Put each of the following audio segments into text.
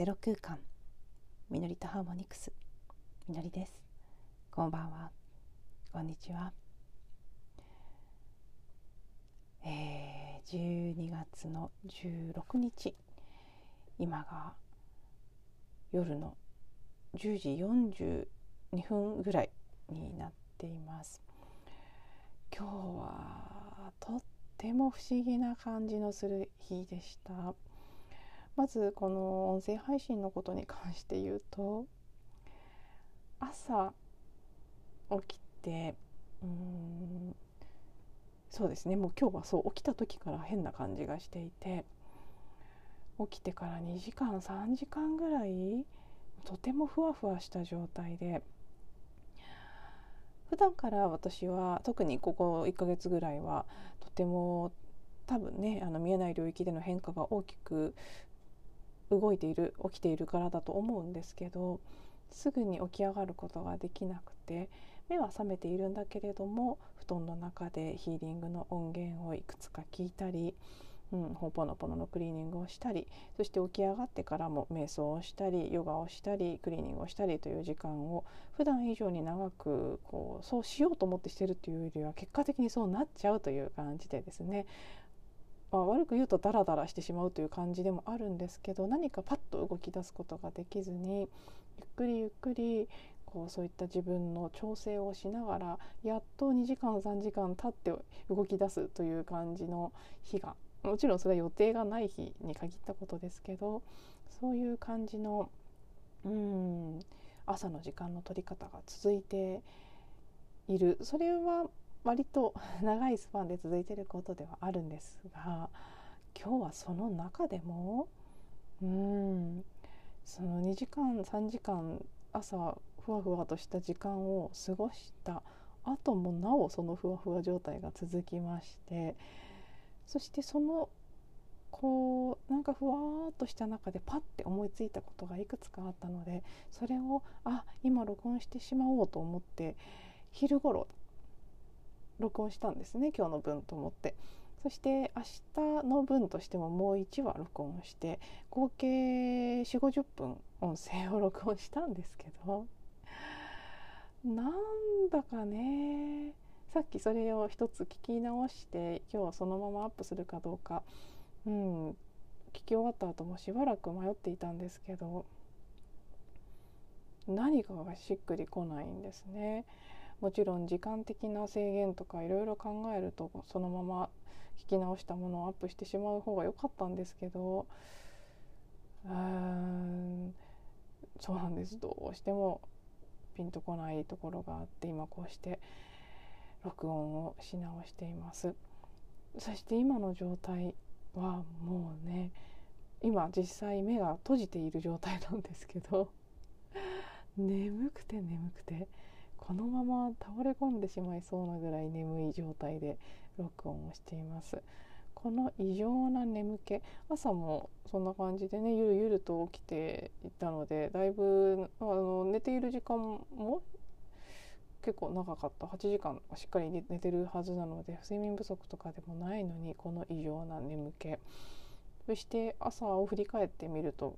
ゼロ空間。みのりとハーモニクス。みのりです。こんばんは。こんにちは。えー、12月の16日。今が夜の10時42分ぐらいになっています。今日はとっても不思議な感じのする日でした。まずこの音声配信のことに関して言うと朝起きてうんそうですねもう今日はそう起きた時から変な感じがしていて起きてから2時間3時間ぐらいとてもふわふわした状態で普段から私は特にここ1ヶ月ぐらいはとても多分ねあの見えない領域での変化が大きく動いている起きているからだと思うんですけどすぐに起き上がることができなくて目は覚めているんだけれども布団の中でヒーリングの音源をいくつか聞いたり、うん、ほぽのぽののクリーニングをしたりそして起き上がってからも瞑想をしたりヨガをしたりクリーニングをしたりという時間を普段以上に長くこうそうしようと思ってしてるっていうよりは結果的にそうなっちゃうという感じでですね。まあ、悪く言うとダラダラしてしまうという感じでもあるんですけど何かパッと動き出すことができずにゆっくりゆっくりこうそういった自分の調整をしながらやっと2時間3時間経って動き出すという感じの日がもちろんそれは予定がない日に限ったことですけどそういう感じのうん朝の時間の取り方が続いている。それは割と長いスパンで続いていることではあるんですが今日はその中でもうんその2時間3時間朝ふわふわとした時間を過ごした後もなおそのふわふわ状態が続きましてそしてそのこうなんかふわっとした中でパッて思いついたことがいくつかあったのでそれをあ今録音してしまおうと思って昼頃録音したんですね今日の分と思って。そして明日の分としてももう1話録音して合計4 5 0分音声を録音したんですけど。なんだかね。さっきそれを一つ聞き直して今日はそのままアップするかどうか、うん、聞き終わった後もしばらく迷っていたんですけど。何かがしっくりこないんですね。もちろん時間的な制限とかいろいろ考えるとそのまま聞き直したものをアップしてしまう方が良かったんですけどうんそうなんです。どうしてもピンとこないところがあって今こうして録音をし直しています。そして今の状態はもうね今実際目が閉じている状態なんですけど 眠くて眠くてこのまま倒れ込んでしまいそうなぐらい眠い状態で録音をしています。この異常な眠気朝もそんな感じでねゆるゆると起きていたのでだいぶあの寝ている時間も結構長かった。8時間しっかり寝てるはずなので睡眠不足とかでもないのにこの異常な眠気。そして朝を振り返ってみると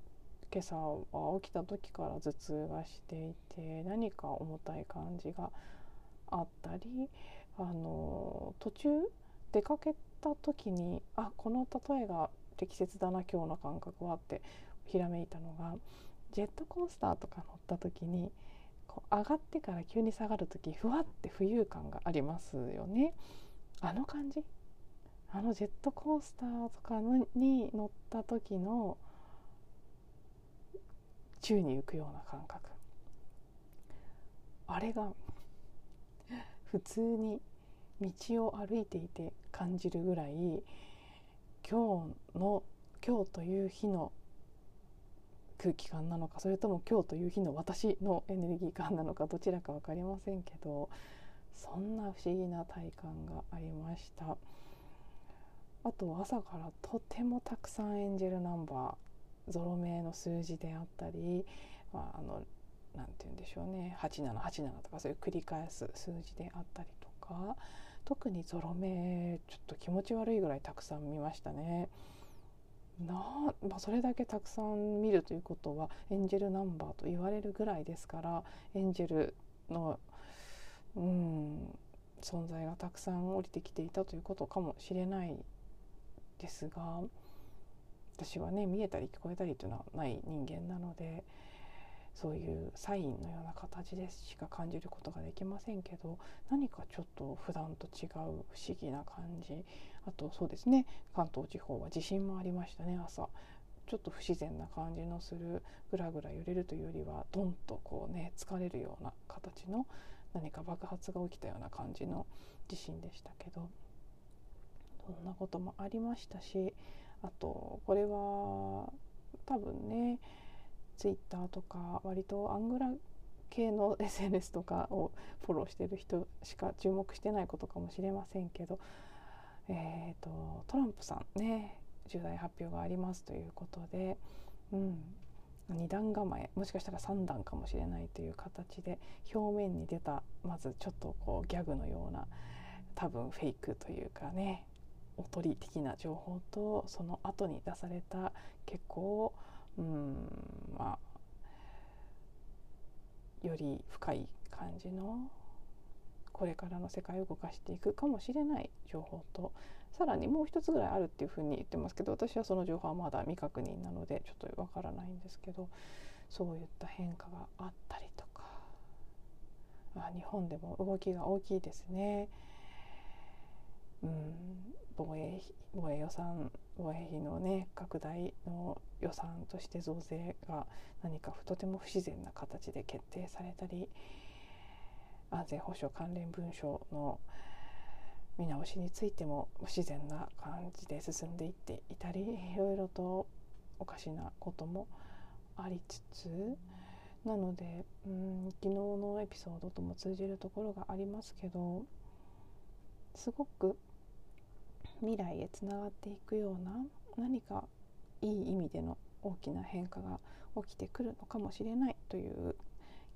今朝は起きた時から頭痛がしていて何か重たい感じがあったりあの途中出かけた時にあこの例えが適切だな今日の感覚はってひらめいたのがジェットコースターとか乗った時にこう上がってから急に下がる時ふわって浮遊感がありますよね。あの感じ？あのジェットコースターとかに乗った時の宙に浮くような感覚。あれが普通に道を歩いていて感じるぐらい今日の今日という日の空気感なのかそれとも今日という日の私のエネルギー感なのかどちらか分かりませんけどそんな不思議な体感がありました。あと朝からとてもたくさんエンジェルナンバー。ゾロ目の数字であったり、まあ、あのなんて言うんでしょうね8787とかそういう繰り返す数字であったりとか特にゾロ目ちょっと気持ち悪いぐらいたくさん見ましたね。なまあ、それだけたくさん見るということはエンジェルナンバーと言われるぐらいですからエンジェルの、うん、存在がたくさん降りてきていたということかもしれないですが私はね見えたり聞こえたりというのはない人間なのでそういうサインのような形でしか感じることができませんけど何かちょっと普段と違う不思議な感じ。あとそうですね関東地方は地震もありましたね朝。ちょっと不自然な感じのするぐらぐら揺れるというよりはドンとこうね疲れるような形の何か爆発が起きたような感じの地震でしたけどそんなこともありましたしあとこれは多分ねツイッターとか割とアングラ系の SNS とかをフォローしてる人しか注目してないことかもしれませんけど、えーと、トランプさんね重大発表がありますということで、うん、2段構えもしかしたら3段かもしれないという形で表面に出たまずちょっとこうギャグのような多分フェイクというかねおとり的な情報とその後に出された結構うんまあより深い感じのこれからの世界を動かしていくかもしれない情報とさらにもう一つぐらいあるっていうふうに言ってますけど私はその情報はまだ未確認なのでちょっとわからないんですけどそういった変化があったりとかあ日本でも動きが大きいですね。うん防衛防衛予算防衛費のね拡大の予算として増税が何かとても不自然な形で決定されたり安全保障関連文書の見直しについても不自然な感じで進んでいっていたりいろいろとおかしなこともありつつなのでうん昨日のエピソードとも通じるところがありますけどすごく未来へつながっていくような何かいい意味での大きな変化が起きてくるのかもしれないという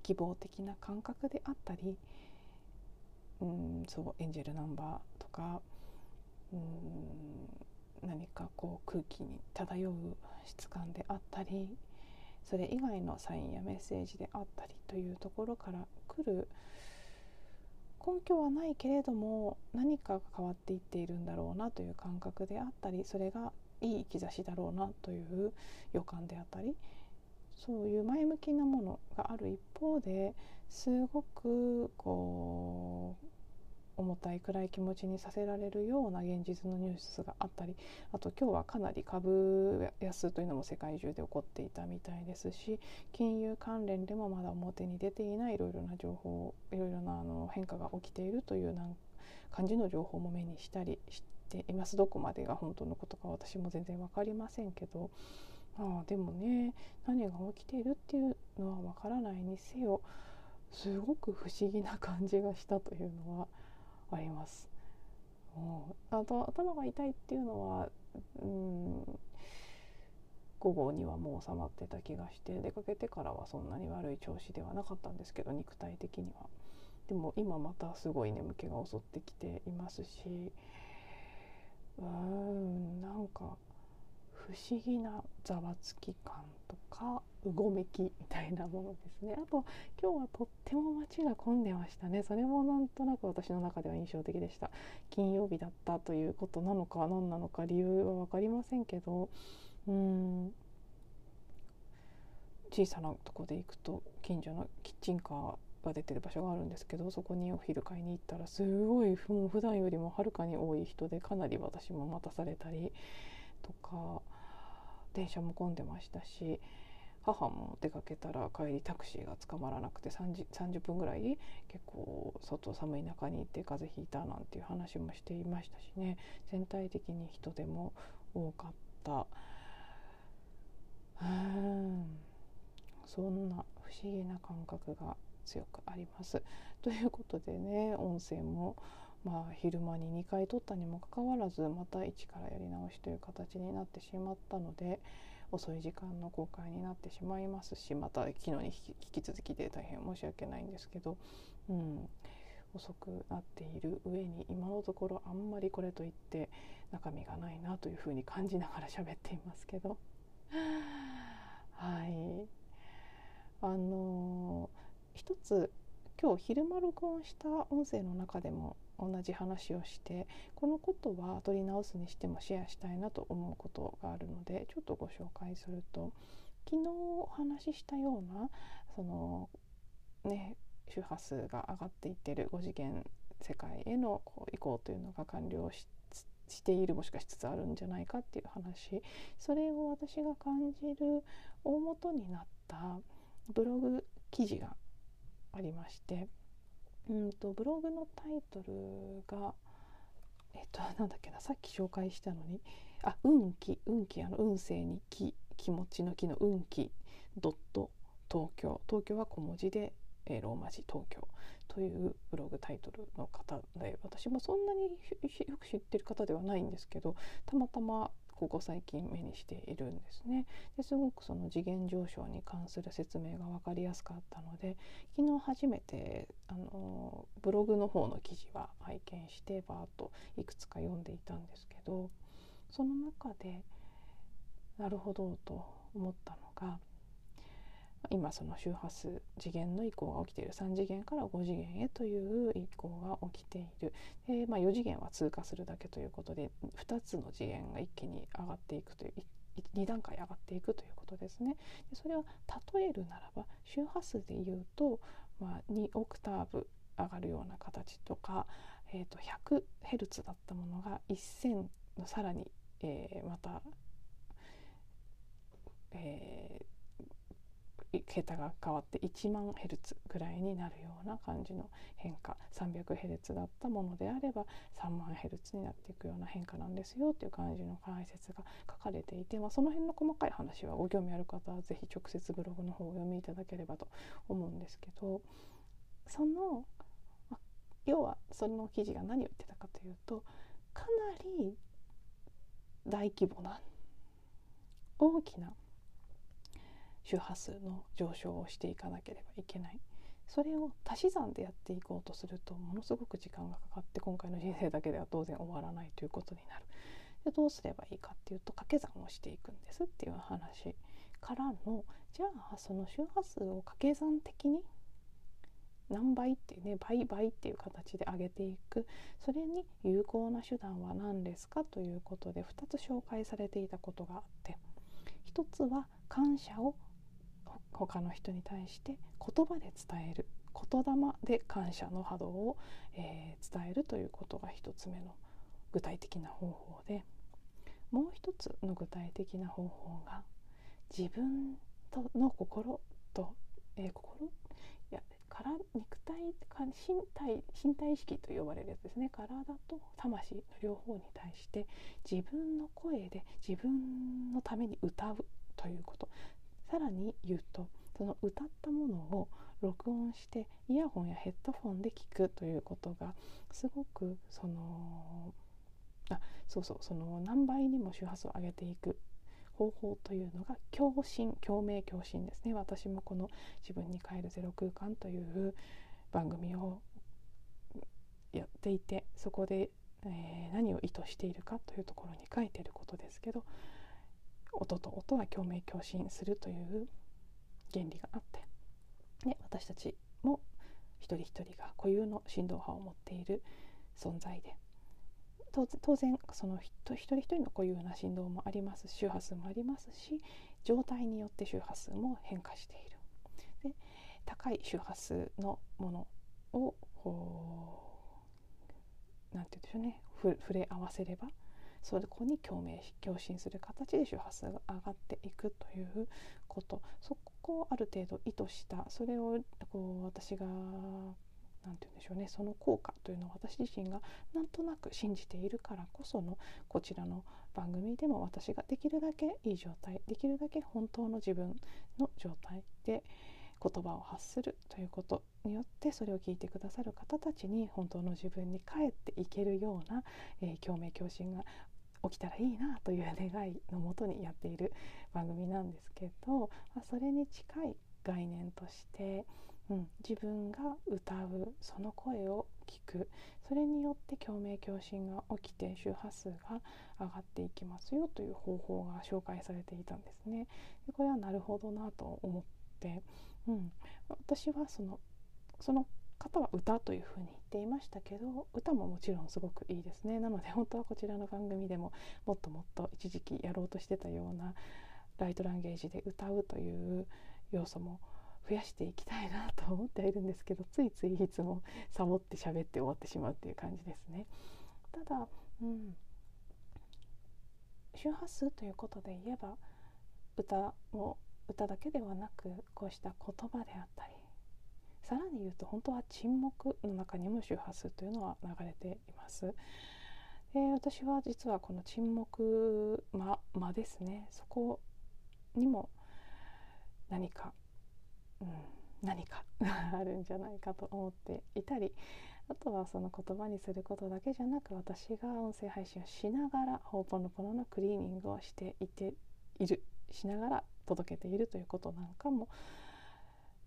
希望的な感覚であったりうんそうエンジェルナンバーとかうん何かこう空気に漂う質感であったりそれ以外のサインやメッセージであったりというところから来る根拠はないけれども何かが変わっていっているんだろうなという感覚であったりそれがいい兆しだろうなという予感であったりそういう前向きなものがある一方ですごくこう重たい暗い気持ちにさせられるような現実のニュースがあったりあと今日はかなり株安というのも世界中で起こっていたみたいですし金融関連でもまだ表に出ていないいろいろな情報いろいろなあの変化が起きているというな感じの情報も目にしたりしています。どこまでが本当のことか私も全然分かりませんけど。あでもね何が起きているっていうのは分からないにせよすごく不思議な感じがしたというのはあります。あと頭が痛いっていうのは、うん、午後にはもう収まってた気がして出かけてからはそんなに悪い調子ではなかったんですけど肉体的には。でも今またすごい眠気が襲ってきていますしうーんなんか不思議なざわつき感とかうごめきみたいなものですね。あと今日はとっても街が混んでましたね。それもなんとなく私の中では印象的でした。金曜日だったということなのか何なのか理由は分かりませんけど。うん。小さなとこで行くと近所のキッチンカーが出てる場所があるんですけどそこにお昼買いに行ったらすごいもう普段よりもはるかに多い人でかなり私も待たされたりとか電車も混んでましたし母も出かけたら帰りタクシーが捕まらなくて 30, 30分ぐらい結構外寒い中に行って風邪ひいたなんていう話もしていましたしね。全体的に人でも多かった。うん。そんな不思議な感覚が強くあります。ということでね音声もまあ、昼間に2回撮ったにもかかわらずまた一からやり直しという形になってしまったので遅い時間の公開になってしまいますしまた昨日に引き続きで大変申し訳ないんですけど、うん、遅くなっている上に今のところあんまりこれといって中身がないなというふうに感じながら喋っていますけど。はい。あの一つ今日昼間録音した音声の中でも同じ話をしてこのことは取り直すにしてもシェアしたいなと思うことがあるのでちょっとご紹介すると昨日お話ししたようなそのね周波数が上がっていってる5次元世界へのこう移行というのが完了ししているもしかしつつあるんじゃないかっていう話。それを私が感じる大元になったブログ記事がありましてうんとブログのタイトルがえっと なんだっけなさっき紹介したのにあ運気運気あの運勢に気気持ちの気の運気ドット東京東京は小文字で、えー、ローマ字東京というブログタイトルの方で私もそんなによく知ってる方ではないんですけどたまたまここ最近目にしているんですね。ですごくその次元上昇に関する説明が分かりやすかったので昨日初めてあのブログの方の記事は拝見してバーッといくつか読んでいたんですけどその中でなるほどと思ったのが今その周波数次元の移行が起きている3次元から5次元へという移行が起きているで、まあ、4次元は通過するだけということで2つの次元が一気に上がっていくという2段階上がっていくということですね。でそれは例えるならば周波数でいうと、まあ、2オクターブ上がるような形とか、えー、と 100Hz だったものが1000のさらに、えー、また、えー、桁が変わって1万ヘルツぐらいになるような感じの変化。300ヘルツだったものであれば3万ヘルツになっていくような変化なんですよっていう感じの解説が書かれていて、まあ、その辺の細かい話はご興味ある方は是非直接ブログの方をお読みいただければと思うんですけどその、まあ、要はその記事が何を言ってたかというとかなり大規模な大きな周波数の上昇をしていかなければいけないそれを足し算でやっていこうとするとものすごく時間がかかって今回の人生だけでは当然終わらないということになるでどうすればいいかっていうと掛け算をしていくんですっていう話からのじゃあその周波数を掛け算的に何倍っていうね倍倍っていう形で上げていくそれに有効な手段は何ですかということで2つ紹介されていたことがあって1つは感謝を他の人に対して言葉で伝える言霊で感謝の波動を、えー、伝えるということが一つ目の具体的な方法でもう一つの具体的な方法が自分との心と、えー、心？いやから肉体身体身体意識と呼ばれるやつですね。体と魂の両方に対して自分の声で自分のために歌うということ。さらに言うとその歌ったものを録音してイヤホンやヘッドフォンで聞くということがすごくそのあそうそうその何倍にも周波数を上げていく方法というのが共振共鳴共振ですね。私もこの「自分に帰るゼロ空間」という番組をやっていてそこで、えー、何を意図しているかというところに書いてることですけど音と音は共鳴共振するという原理があってで私たちも一人一人が固有の振動波を持っている存在で当然その一人一人の固有な振動もあります周波数もありますし状態によって周波数も変化している。で高い周波数のものを何て言うんでしょうね触れ合わせればそこに共鳴共振する形で周波数が上がっていくということそこをある程度意図したそれをこう私が何て言うんでしょうねその効果というのを私自身がなんとなく信じているからこそのこちらの番組でも私ができるだけいい状態できるだけ本当の自分の状態で言葉を発するということによってそれを聞いてくださる方たちに本当の自分に帰っていけるような、えー、共鳴共振が起きたらいいなという願いのもとにやっている番組なんですけど、まあ、それに近い概念としてうん、自分が歌うその声を聞くそれによって共鳴共振が起きて周波数が上がっていきますよという方法が紹介されていたんですね。でこれはなるほどなと思って、うん、私はそのその方は歌というふうに言っていましたけど歌ももちろんすごくいいですねなので本当はこちらの番組でももっともっと一時期やろうとしてたようなライトランゲージで歌うという要素も増やしていきたいなと思ってはいるんですけどついついいつもサボって喋って終わってしまうっていう感じですね。ただ、うん、周波数ということで言えば歌も歌だけではなくこうした言葉であったりさらに言うと本当は沈黙の中にも周波数というのは流れています。で私は実はこの沈黙間間ですねそこにも何かうん、何か あるんじゃないかと思っていたりあとはその言葉にすることだけじゃなく私が音声配信をしながらホーポノポノのクリーニングをしていているしながら届けているということなんかも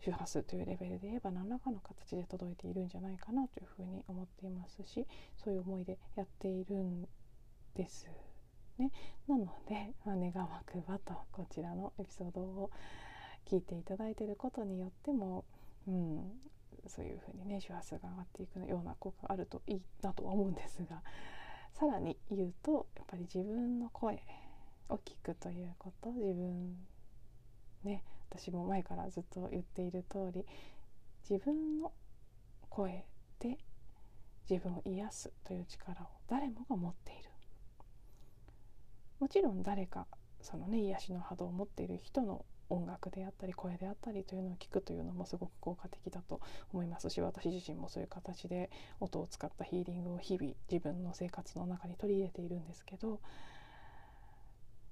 周波数というレベルで言えば何らかの形で届いているんじゃないかなというふうに思っていますしそういう思いでやっているんですね。なので、まあ、願わくばとこちらのエピソードを聞いていただいていることによっても、うん、そういうふうにね周波数が上がっていくような効果があるといいなとは思うんですがさらに言うとやっぱり自分の声を聞くということ自分ね私も前からずっと言っている通り自分の声で自分を癒すという力を誰もが持っている。もちろん誰かそのね癒しの波動を持っている人の音楽であったり声であったりというのを聞くというのもすごく効果的だと思いますし私自身もそういう形で音を使ったヒーリングを日々自分の生活の中に取り入れているんですけど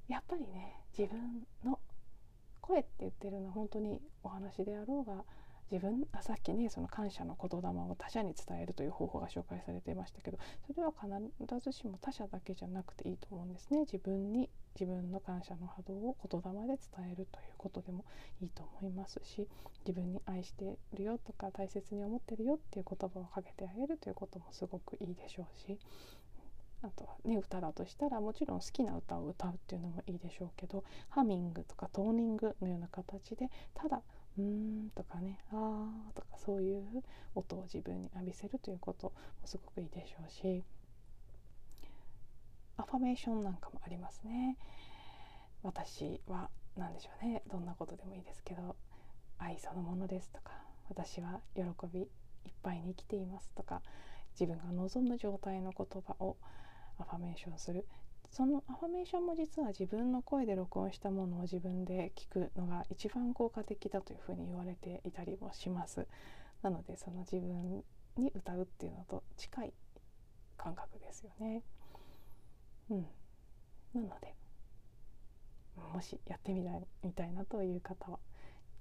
やっぱりね自分の声って言ってるのは本当にお話であろうが自分あさっきねその感謝の言霊を他者に伝えるという方法が紹介されていましたけどそれは必ずしも他者だけじゃなくていいと思うんですね。自分に自分の感謝の波動を言霊で伝えるということでもいいと思いますし自分に愛してるよとか大切に思ってるよっていう言葉をかけてあげるということもすごくいいでしょうしあとはね歌だとしたらもちろん好きな歌を歌うっていうのもいいでしょうけどハミングとかトーニングのような形でただ「うーん」とかね「あー」とかそういう音を自分に浴びせるということもすごくいいでしょうしアファメーションなんかもありますね。私は何でしょうねどんなことでもいいですけど愛そのものですとか私は喜びいっぱいに生きていますとか自分が望む状態の言葉をアファメーションする。そのアファメーションも実は自分の声で録音したものを自分で聞くのが一番効果的だというふうに言われていたりもします。なのでその自分に歌うっていうのと近い感覚ですよね。うん。なのでもしやってみたいみたいなという方は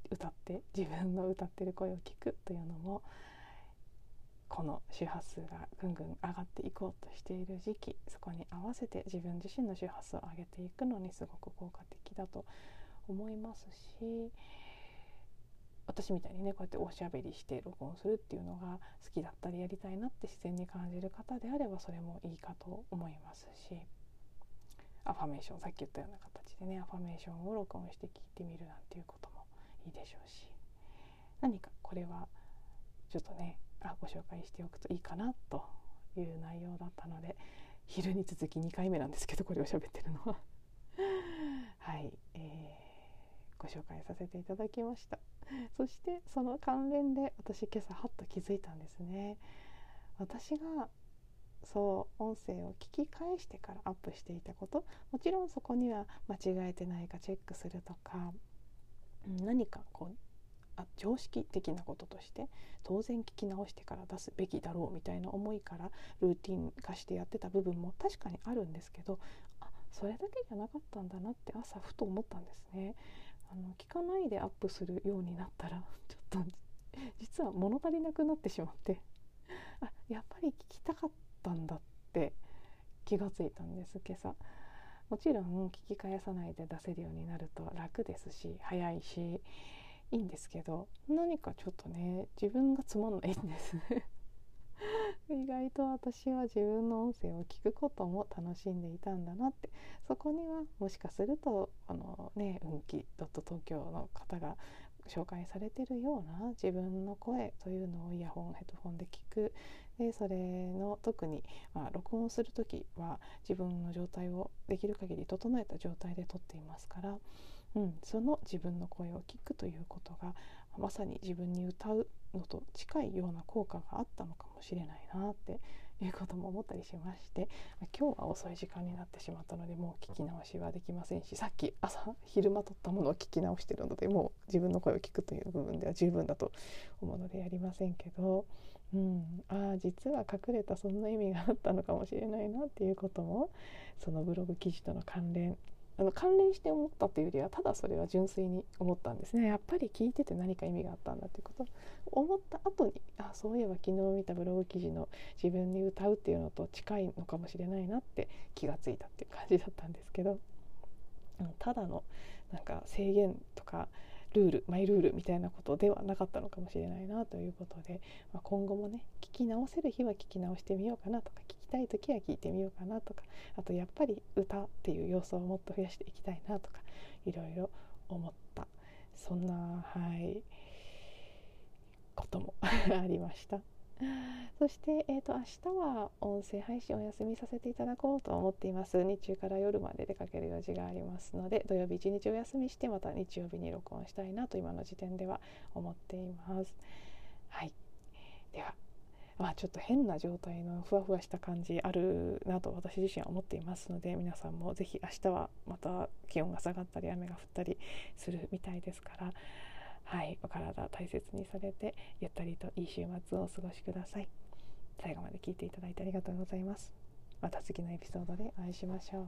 歌って自分の歌ってる声を聞くというのもこの周波数がぐんぐん上がっていこうとしている時期そこに合わせて自分自身の周波数を上げていくのにすごく効果的だと思いますし私みたいにねこうやっておしゃべりして録音するっていうのが好きだったりやりたいなって自然に感じる方であればそれもいいかと思いますしアファメーションさっき言ったような形でねアファメーションを録音して聞いてみるなんていうこともいいでしょうし何かこれはちょっとねあご紹介しておくといいかなという内容だったので昼に続き2回目なんですけどこれを喋ってるのは。はい、えー、ご紹介させていただきました。そしてその関連で私今朝はっと気づいたんですね。私がそう音声を聞き返してからアップしていたこと。もちろんそこには間違えてないかチェックするとか何かこうあ常識的なこととして当然聞き直してから出すべきだろうみたいな思いからルーティン化してやってた部分も確かにあるんですけどあそれだけじゃなかったんだなって朝ふと思ったんですね。あの聞かないでアップするようになったら ちょっと実は物足りなくなってしまって あやっぱり聞きたかったんだって気がついたんです今朝。もちろん聞き返さないで出せるようになると楽ですし早いしいいんですけど何かちょっとね自分がつまんないんです。意外と私は自分の音声を聞くことも楽しんでいたんだなって。そこにはもしかするとあのね運気ドット東京の方が紹介されてるような自分の声というのをイヤホンヘッドフォンで聞く。でそれの特に、まあ、録音する時は自分の状態をできる限り整えた状態で撮っていますから、うん、その自分の声を聞くということがまさに自分に歌うのと近いような効果があったのかもしれないなっていうことも思ったりしまして今日は遅い時間になってしまったのでもう聞き直しはできませんしさっき朝昼間撮ったものを聞き直してるのでもう自分の声を聞くという部分では十分だと思うのでやりませんけど、うん、ああ実は隠れたそんな意味があったのかもしれないなっていうこともそのブログ記事との関連あの関連して思ったというよりはただそれは純粋に思ったんですね。やっぱり聞いてて何か意味があったんだということ。思った後にあそういえば昨日見たブログ記事の自分に歌うっていうのと近いのかもしれないなって気がついたっていう感じだったんですけど、ただのなんか制限とかルールマイルールみたいなことではなかったのかもしれないなということで、まあ、今後もね聞き直せる日は聞き直してみようかなとか聞きたい時は聞いてみようかなとかあとやっぱり歌っていう要素をもっと増やしていきたいなとかいろいろ思ったそんなはいことも ありました。そして、えーと、明日は音声配信お休みさせていただこうと思っています。日中から夜まで出かける用事がありますので土曜日一日お休みしてまた日曜日に録音したいなと今の時点では思っています。はい。ではまあちょっと変な状態のふわふわした感じあるなと私自身は思っていますので皆さんも是非明日はまた気温が下がったり雨が降ったりするみたいですからはいお体大切にされてゆったりといい週末をお過ごしください。最後まで聞いていただいてありがとうございます。また次のエピソードでお会いしましょう。